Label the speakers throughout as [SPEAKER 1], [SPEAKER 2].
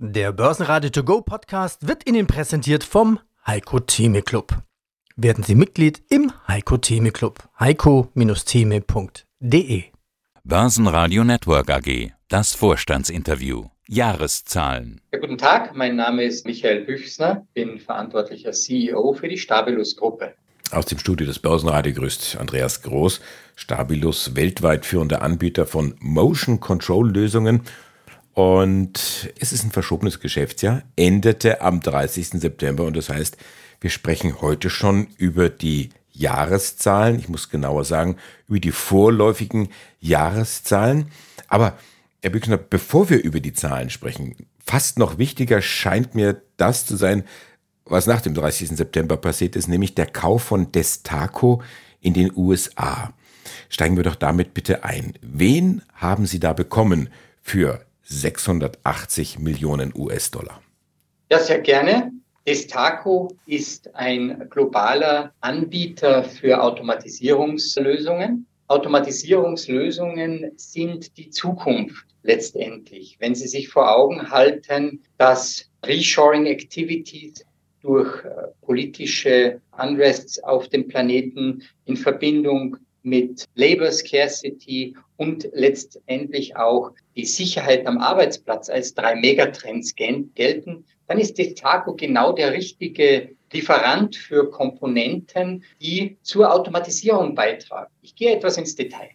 [SPEAKER 1] Der Börsenradio To Go Podcast wird Ihnen präsentiert vom Heiko Theme Club. Werden Sie Mitglied im Heiko Theme Club. heiko-theme.de
[SPEAKER 2] Börsenradio Network AG. Das Vorstandsinterview. Jahreszahlen.
[SPEAKER 3] Ja, guten Tag, mein Name ist Michael Büchsner, bin verantwortlicher CEO für die Stabilus Gruppe.
[SPEAKER 4] Aus dem Studio des Börsenradio grüßt Andreas Groß, Stabilus weltweit führender Anbieter von Motion Control Lösungen und es ist ein verschobenes Geschäftsjahr, endete am 30. September und das heißt, wir sprechen heute schon über die Jahreszahlen, ich muss genauer sagen, über die vorläufigen Jahreszahlen. Aber Herr Büchner, bevor wir über die Zahlen sprechen, fast noch wichtiger scheint mir das zu sein, was nach dem 30. September passiert ist, nämlich der Kauf von Destaco in den USA. Steigen wir doch damit bitte ein. Wen haben Sie da bekommen für 680 Millionen US-Dollar.
[SPEAKER 3] Ja, sehr gerne. Destaco ist ein globaler Anbieter für Automatisierungslösungen. Automatisierungslösungen sind die Zukunft letztendlich. Wenn Sie sich vor Augen halten, dass Reshoring Activities durch äh, politische Unrests auf dem Planeten in Verbindung mit Labor Scarcity und letztendlich auch die Sicherheit am Arbeitsplatz als drei Megatrends gelten, dann ist Destaco genau der richtige Lieferant für Komponenten, die zur Automatisierung beitragen. Ich gehe etwas ins Detail.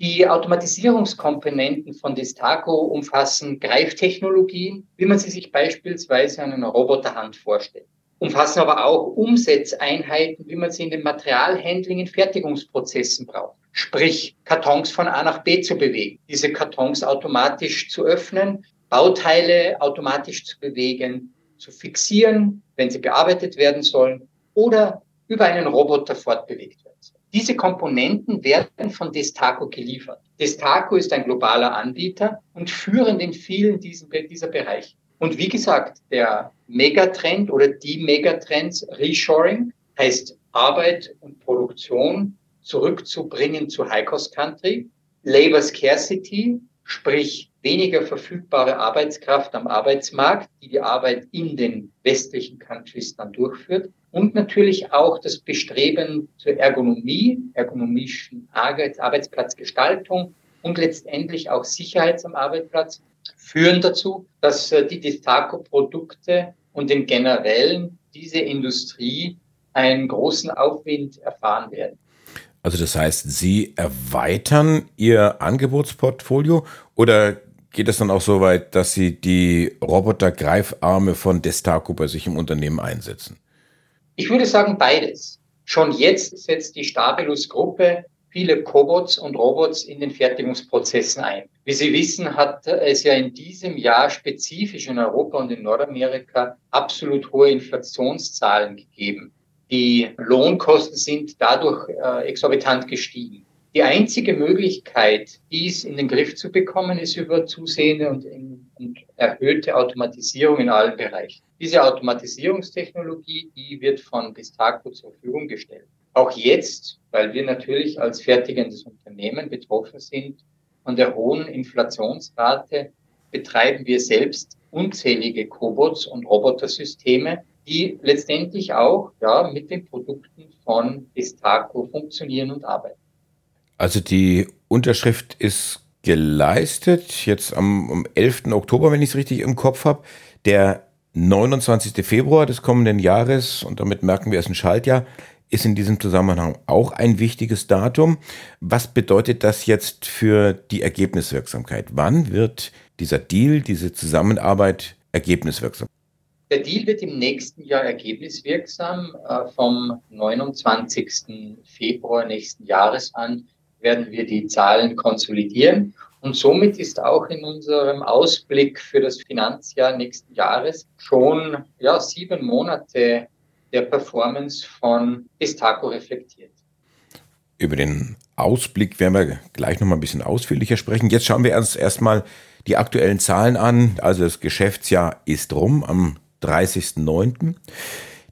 [SPEAKER 3] Die Automatisierungskomponenten von Destaco umfassen Greiftechnologien, wie man sie sich beispielsweise an einer Roboterhand vorstellt umfassen aber auch Umsetzeinheiten, wie man sie in den Materialhandling in Fertigungsprozessen braucht. Sprich, Kartons von A nach B zu bewegen, diese Kartons automatisch zu öffnen, Bauteile automatisch zu bewegen, zu fixieren, wenn sie bearbeitet werden sollen oder über einen Roboter fortbewegt werden sollen. Diese Komponenten werden von Destaco geliefert. Destaco ist ein globaler Anbieter und führend in vielen dieser Bereiche. Und wie gesagt, der Megatrend oder die Megatrends Reshoring heißt Arbeit und Produktion zurückzubringen zu High-Cost-Country. Labor Scarcity, sprich weniger verfügbare Arbeitskraft am Arbeitsmarkt, die die Arbeit in den westlichen Countries dann durchführt. Und natürlich auch das Bestreben zur Ergonomie, ergonomischen Arbeitsplatzgestaltung und letztendlich auch Sicherheit am Arbeitsplatz führen dazu, dass äh, die Destaco-Produkte und im Generellen diese Industrie einen großen Aufwind erfahren werden.
[SPEAKER 4] Also das heißt, Sie erweitern Ihr Angebotsportfolio oder geht es dann auch so weit, dass Sie die Robotergreifarme von Destaco bei sich im Unternehmen einsetzen?
[SPEAKER 3] Ich würde sagen beides. Schon jetzt setzt die Stabilus-Gruppe viele Cobots und Robots in den Fertigungsprozessen ein. Wie Sie wissen, hat es ja in diesem Jahr spezifisch in Europa und in Nordamerika absolut hohe Inflationszahlen gegeben. Die Lohnkosten sind dadurch äh, exorbitant gestiegen. Die einzige Möglichkeit, dies in den Griff zu bekommen, ist über zusehende und, und erhöhte Automatisierung in allen Bereichen. Diese Automatisierungstechnologie, die wird von Destaco zur Verfügung gestellt. Auch jetzt, weil wir natürlich als fertigendes Unternehmen betroffen sind von der hohen Inflationsrate, betreiben wir selbst unzählige Cobots und Robotersysteme, die letztendlich auch ja, mit den Produkten von Destaco funktionieren und arbeiten.
[SPEAKER 4] Also die Unterschrift ist geleistet, jetzt am, am 11. Oktober, wenn ich es richtig im Kopf habe. Der 29. Februar des kommenden Jahres, und damit merken wir, es ein Schaltjahr, ist in diesem Zusammenhang auch ein wichtiges Datum. Was bedeutet das jetzt für die Ergebniswirksamkeit? Wann wird dieser Deal, diese Zusammenarbeit ergebniswirksam?
[SPEAKER 3] Der Deal wird im nächsten Jahr ergebniswirksam. Äh, vom 29. Februar nächsten Jahres an werden wir die Zahlen konsolidieren. Und somit ist auch in unserem Ausblick für das Finanzjahr nächsten Jahres schon ja, sieben Monate der Performance von Destaco reflektiert.
[SPEAKER 4] Über den Ausblick werden wir gleich noch mal ein bisschen ausführlicher sprechen. Jetzt schauen wir uns erstmal die aktuellen Zahlen an. Also das Geschäftsjahr ist rum am 30.09.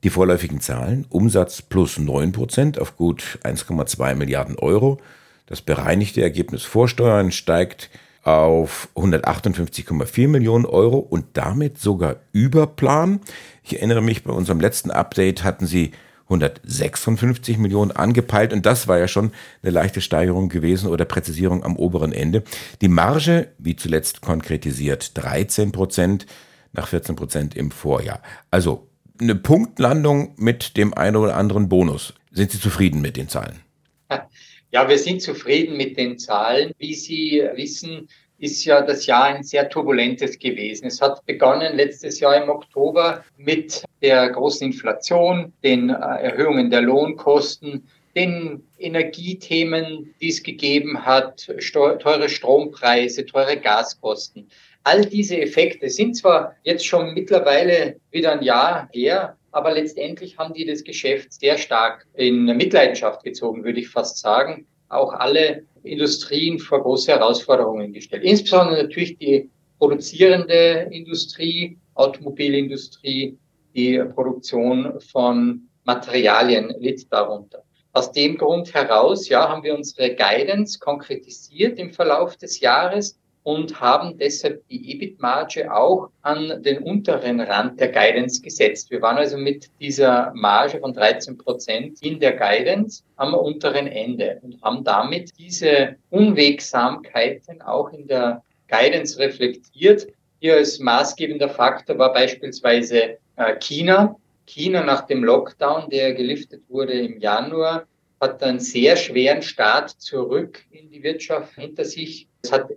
[SPEAKER 4] Die vorläufigen Zahlen, Umsatz plus 9% auf gut 1,2 Milliarden Euro. Das bereinigte Ergebnis vor Steuern steigt auf 158,4 Millionen Euro und damit sogar über Plan. Ich erinnere mich, bei unserem letzten Update hatten sie 156 Millionen angepeilt und das war ja schon eine leichte Steigerung gewesen oder Präzisierung am oberen Ende. Die Marge, wie zuletzt konkretisiert, 13 Prozent nach 14 Prozent im Vorjahr. Also eine Punktlandung mit dem einen oder anderen Bonus. Sind Sie zufrieden mit den Zahlen?
[SPEAKER 3] Ja, wir sind zufrieden mit den Zahlen. Wie Sie wissen, ist ja das Jahr ein sehr turbulentes gewesen. Es hat begonnen letztes Jahr im Oktober mit der großen Inflation, den äh, Erhöhungen der Lohnkosten, den Energiethemen, die es gegeben hat, teure Strompreise, teure Gaskosten. All diese Effekte sind zwar jetzt schon mittlerweile wieder ein Jahr her, aber letztendlich haben die das Geschäft sehr stark in Mitleidenschaft gezogen, würde ich fast sagen. Auch alle Industrien vor große Herausforderungen gestellt. Insbesondere natürlich die produzierende Industrie, Automobilindustrie, die Produktion von Materialien litt darunter. Aus dem Grund heraus, ja, haben wir unsere Guidance konkretisiert im Verlauf des Jahres und haben deshalb die EBIT-Marge auch an den unteren Rand der Guidance gesetzt. Wir waren also mit dieser Marge von 13 Prozent in der Guidance am unteren Ende und haben damit diese Unwegsamkeiten auch in der Guidance reflektiert. Hier als maßgebender Faktor war beispielsweise äh, China. China nach dem Lockdown, der geliftet wurde im Januar, hat einen sehr schweren Start zurück in die Wirtschaft hinter sich. Es hat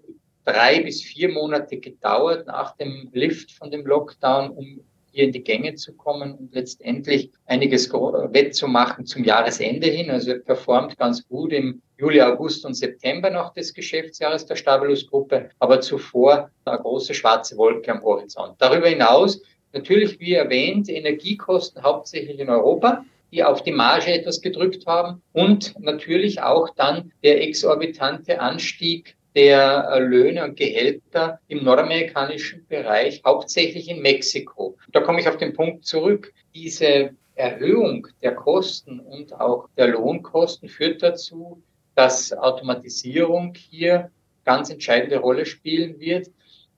[SPEAKER 3] drei bis vier Monate gedauert nach dem Lift von dem Lockdown, um hier in die Gänge zu kommen und letztendlich einiges wettzumachen zum Jahresende hin. Also er performt ganz gut im Juli, August und September noch des Geschäftsjahres der Stabilus-Gruppe, aber zuvor eine große schwarze Wolke am Horizont. Darüber hinaus natürlich, wie erwähnt, Energiekosten hauptsächlich in Europa die auf die Marge etwas gedrückt haben und natürlich auch dann der exorbitante Anstieg der äh, Löhne und Gehälter im nordamerikanischen Bereich, hauptsächlich in Mexiko. Da komme ich auf den Punkt zurück. Diese Erhöhung der Kosten und auch der Lohnkosten führt dazu, dass Automatisierung hier ganz entscheidende Rolle spielen wird.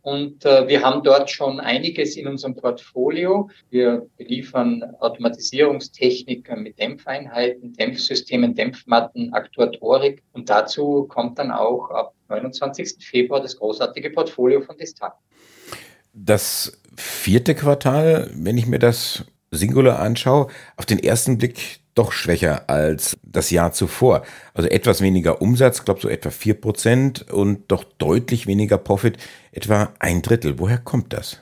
[SPEAKER 3] Und äh, wir haben dort schon einiges in unserem Portfolio. Wir beliefern Automatisierungstechniken mit Dämpfeinheiten, Dämpfsystemen, Dämpfmatten, Aktuatorik. Und dazu kommt dann auch ab 29. Februar das großartige Portfolio von Destak.
[SPEAKER 4] Das vierte Quartal, wenn ich mir das Singular anschaue, auf den ersten Blick doch schwächer als das Jahr zuvor. Also etwas weniger Umsatz, glaube so etwa vier Prozent und doch deutlich weniger Profit, etwa ein Drittel. Woher kommt das?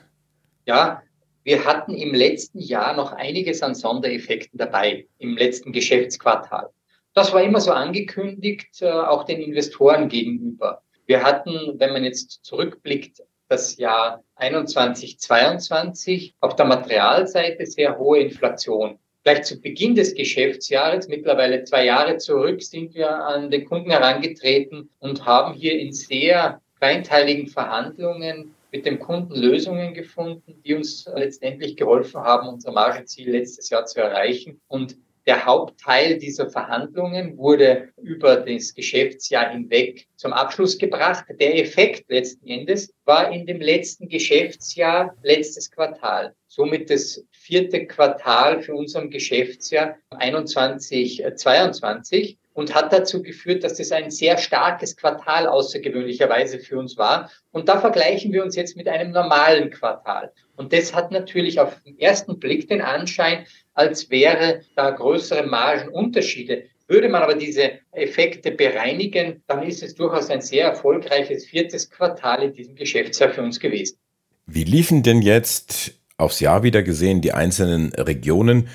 [SPEAKER 3] Ja, wir hatten im letzten Jahr noch einiges an Sondereffekten dabei, im letzten Geschäftsquartal. Das war immer so angekündigt, äh, auch den Investoren gegenüber. Wir hatten, wenn man jetzt zurückblickt, das Jahr 21, 22 auf der Materialseite sehr hohe Inflation. Gleich zu Beginn des Geschäftsjahres, mittlerweile zwei Jahre zurück, sind wir an den Kunden herangetreten und haben hier in sehr kleinteiligen Verhandlungen mit dem Kunden Lösungen gefunden, die uns letztendlich geholfen haben, unser Margenziel letztes Jahr zu erreichen. Und der Hauptteil dieser Verhandlungen wurde über das Geschäftsjahr hinweg zum Abschluss gebracht. Der Effekt letzten Endes war in dem letzten Geschäftsjahr, letztes Quartal. Somit das vierte Quartal für unserem Geschäftsjahr 21, 22 und hat dazu geführt, dass das ein sehr starkes Quartal außergewöhnlicherweise für uns war. Und da vergleichen wir uns jetzt mit einem normalen Quartal. Und das hat natürlich auf den ersten Blick den Anschein, als wäre da größere Margenunterschiede. Würde man aber diese Effekte bereinigen, dann ist es durchaus ein sehr erfolgreiches viertes Quartal in diesem Geschäftsjahr für uns gewesen.
[SPEAKER 4] Wie liefen denn jetzt aufs Jahr wieder gesehen die einzelnen Regionen?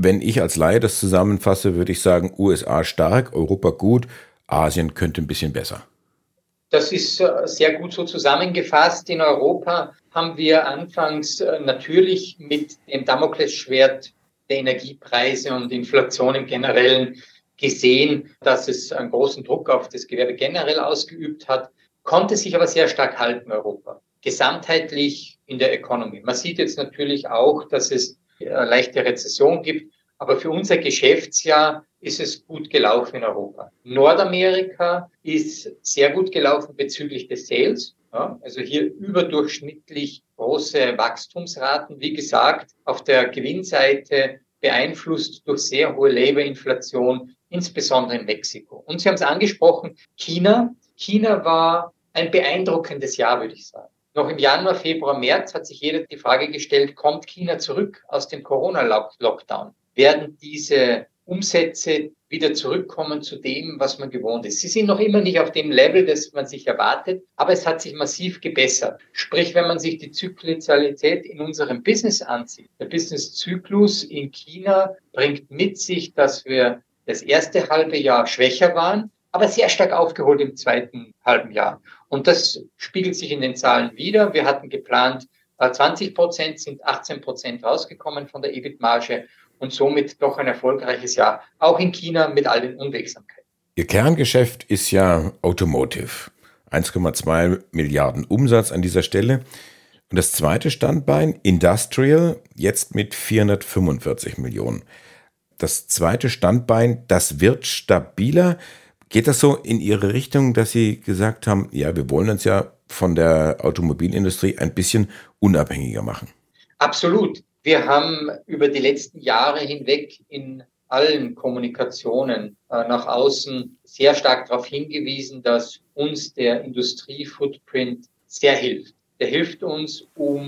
[SPEAKER 4] Wenn ich als Laie das zusammenfasse, würde ich sagen, USA stark, Europa gut, Asien könnte ein bisschen besser.
[SPEAKER 3] Das ist äh, sehr gut so zusammengefasst. In Europa haben wir anfangs äh, natürlich mit dem Damoklesschwert der Energiepreise und Inflation im Generellen gesehen, dass es einen großen Druck auf das Gewerbe generell ausgeübt hat, konnte sich aber sehr stark halten, Europa. Gesamtheitlich in der Economy. Man sieht jetzt natürlich auch, dass es leichte Rezession gibt, Aber für unser Geschäftsjahr ist es gut gelaufen in Europa. Nordamerika ist sehr gut gelaufen bezüglich des Sales. Ja, also hier überdurchschnittlich große Wachstumsraten. Wie gesagt, auf der Gewinnseite beeinflusst durch sehr hohe Laborinflation, insbesondere in Mexiko. Und Sie haben es angesprochen, China. China war ein beeindruckendes Jahr, würde ich sagen. Noch im Januar, Februar, März hat sich jeder die Frage gestellt, kommt China zurück aus dem Corona-Lockdown? Werden diese Umsätze wieder zurückkommen zu dem, was man gewohnt ist. Sie sind noch immer nicht auf dem Level, das man sich erwartet, aber es hat sich massiv gebessert. Sprich, wenn man sich die Zyklizalität in unserem Business ansieht, der Businesszyklus in China bringt mit sich, dass wir das erste halbe Jahr schwächer waren, aber sehr stark aufgeholt im zweiten halben Jahr. Und das spiegelt sich in den Zahlen wieder. Wir hatten geplant, 20 Prozent sind 18 Prozent rausgekommen von der EBIT-Marge und somit doch ein erfolgreiches Jahr, auch in China mit all den Unwegsamkeiten.
[SPEAKER 4] Ihr Kerngeschäft ist ja Automotive. 1,2 Milliarden Umsatz an dieser Stelle. Und das zweite Standbein, Industrial, jetzt mit 445 Millionen. Das zweite Standbein, das wird stabiler. Geht das so in Ihre Richtung, dass Sie gesagt haben, ja, wir wollen uns ja von der Automobilindustrie ein bisschen unabhängiger machen?
[SPEAKER 3] Absolut. Wir haben über die letzten Jahre hinweg in allen Kommunikationen äh, nach außen sehr stark darauf hingewiesen, dass uns der Industriefootprint sehr hilft. Der hilft uns, um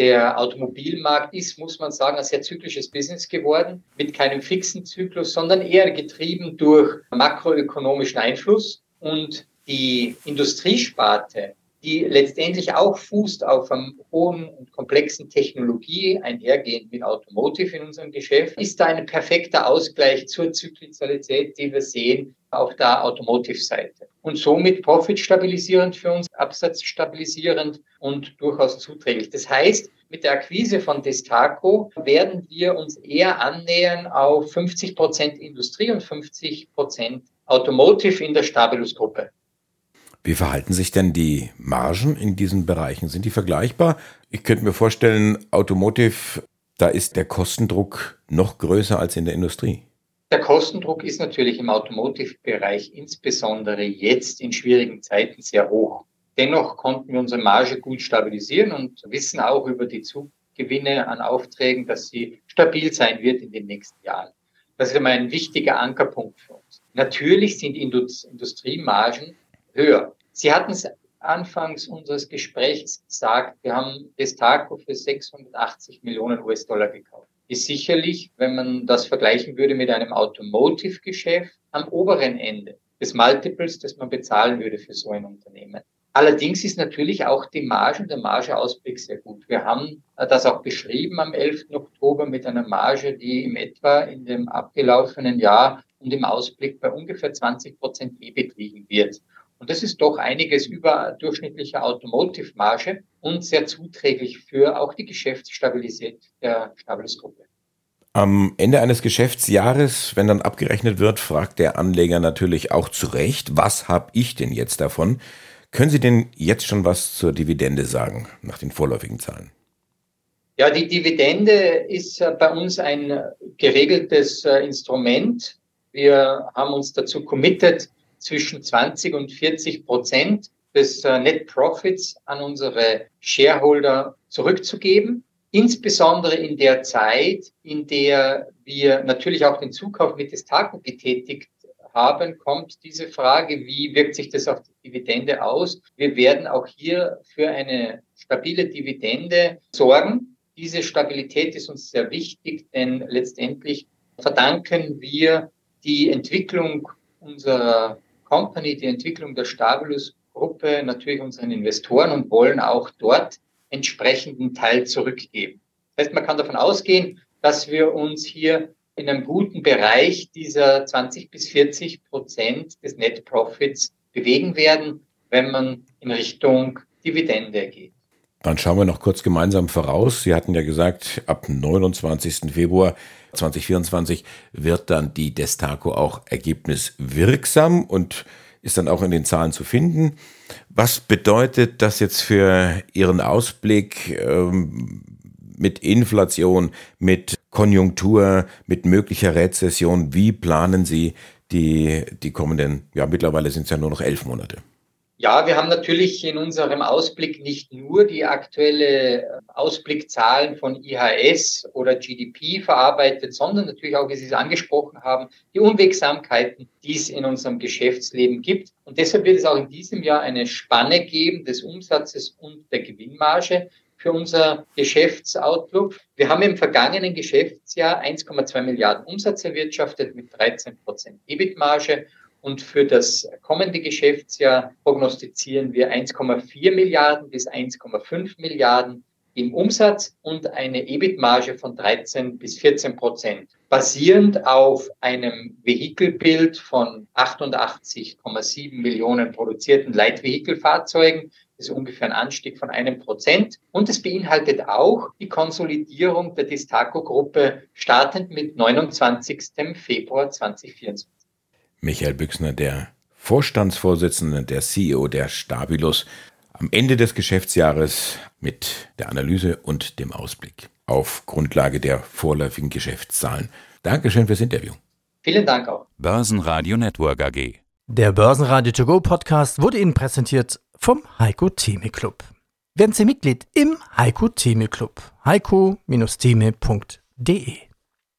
[SPEAKER 3] der Automobilmarkt ist, muss man sagen, ein sehr zyklisches Business geworden, mit keinem fixen Zyklus, sondern eher getrieben durch makroökonomischen Einfluss. Und die Industriesparte, die letztendlich auch fußt auf einem hohen und komplexen Technologie, einhergehend mit Automotive in unserem Geschäft, ist da ein perfekter Ausgleich zur Zyklizalität, die wir sehen auf der Automotive-Seite. Und somit profitstabilisierend für uns, absatzstabilisierend und durchaus zuträglich. Das heißt, mit der Akquise von Destaco werden wir uns eher annähern auf 50 Prozent Industrie und 50 Prozent Automotive in der Stabilus-Gruppe.
[SPEAKER 4] Wie verhalten sich denn die Margen in diesen Bereichen? Sind die vergleichbar? Ich könnte mir vorstellen, Automotive, da ist der Kostendruck noch größer als in der Industrie.
[SPEAKER 3] Der Kostendruck ist natürlich im Automotive-Bereich insbesondere jetzt in schwierigen Zeiten sehr hoch. Dennoch konnten wir unsere Marge gut stabilisieren und wissen auch über die Zugewinne an Aufträgen, dass sie stabil sein wird in den nächsten Jahren. Das ist immer ein wichtiger Ankerpunkt für uns. Natürlich sind Industriemargen höher. Sie hatten es anfangs unseres Gesprächs gesagt, wir haben Destaco für 680 Millionen US-Dollar gekauft. Ist sicherlich, wenn man das vergleichen würde mit einem Automotive-Geschäft, am oberen Ende des Multiples, das man bezahlen würde für so ein Unternehmen. Allerdings ist natürlich auch die Marge und der Margeausblick sehr gut. Wir haben das auch beschrieben am 11. Oktober mit einer Marge, die im etwa in dem abgelaufenen Jahr und im Ausblick bei ungefähr 20 Prozent EBIT liegen wird. Und das ist doch einiges über durchschnittliche Automotive-Marge und sehr zuträglich für auch die Geschäftsstabilität der Stabilis-Gruppe.
[SPEAKER 4] Am Ende eines Geschäftsjahres, wenn dann abgerechnet wird, fragt der Anleger natürlich auch zu Recht, was habe ich denn jetzt davon? Können Sie denn jetzt schon was zur Dividende sagen, nach den vorläufigen Zahlen?
[SPEAKER 3] Ja, die Dividende ist äh, bei uns ein geregeltes äh, Instrument. Wir haben uns dazu committed, zwischen 20 und 40 Prozent des äh, Net Profits an unsere Shareholder zurückzugeben. Insbesondere in der Zeit, in der wir natürlich auch den Zukauf mit des Tagen getätigt haben, kommt diese Frage, wie wirkt sich das auf die Dividende aus? Wir werden auch hier für eine stabile Dividende sorgen. Diese Stabilität ist uns sehr wichtig, denn letztendlich verdanken wir die Entwicklung unserer Company, die Entwicklung der Stabilus-Gruppe natürlich unseren Investoren und wollen auch dort entsprechenden Teil zurückgeben. Das heißt, man kann davon ausgehen, dass wir uns hier in einem guten Bereich dieser 20 bis 40 Prozent des Net Profits bewegen werden, wenn man in Richtung Dividende geht.
[SPEAKER 4] Dann schauen wir noch kurz gemeinsam voraus. Sie hatten ja gesagt, ab 29. Februar 2024 wird dann die Destaco auch ergebniswirksam und ist dann auch in den Zahlen zu finden. Was bedeutet das jetzt für Ihren Ausblick ähm, mit Inflation, mit Konjunktur, mit möglicher Rezession? Wie planen Sie die, die kommenden, ja mittlerweile sind es ja nur noch elf Monate?
[SPEAKER 3] Ja, wir haben natürlich in unserem Ausblick nicht nur die aktuelle äh, Ausblickzahlen von IHS oder GDP verarbeitet, sondern natürlich auch, wie Sie es angesprochen haben, die Unwegsamkeiten, die es in unserem Geschäftsleben gibt. Und deshalb wird es auch in diesem Jahr eine Spanne geben des Umsatzes und der Gewinnmarge für unser Geschäftsoutlook. Wir haben im vergangenen Geschäftsjahr 1,2 Milliarden Umsatz erwirtschaftet mit 13 Prozent EBIT-Marge und für das kommende Geschäftsjahr prognostizieren wir 1,4 Milliarden bis 1,5 Milliarden im Umsatz und eine EBIT-Marge von 13 bis 14 Prozent, basierend auf einem Vehikelbild von 88,7 Millionen produzierten Leitvehikelfahrzeugen. Das ist ungefähr ein Anstieg von einem Prozent. Und es beinhaltet auch die Konsolidierung der Distaco-Gruppe startend mit 29. Februar 2024.
[SPEAKER 4] Michael Büchsner, der Vorstandsvorsitzende, der CEO der Stabilus, am Ende des Geschäftsjahres mit der Analyse und dem Ausblick auf Grundlage der vorläufigen Geschäftszahlen. Dankeschön fürs Interview.
[SPEAKER 3] Vielen Dank auch.
[SPEAKER 2] Börsenradio Network AG.
[SPEAKER 1] Der Börsenradio To Go Podcast wurde Ihnen präsentiert vom Heiko Theme Club. Werden Sie Mitglied im Heiko Theme Club. heiko-theme.de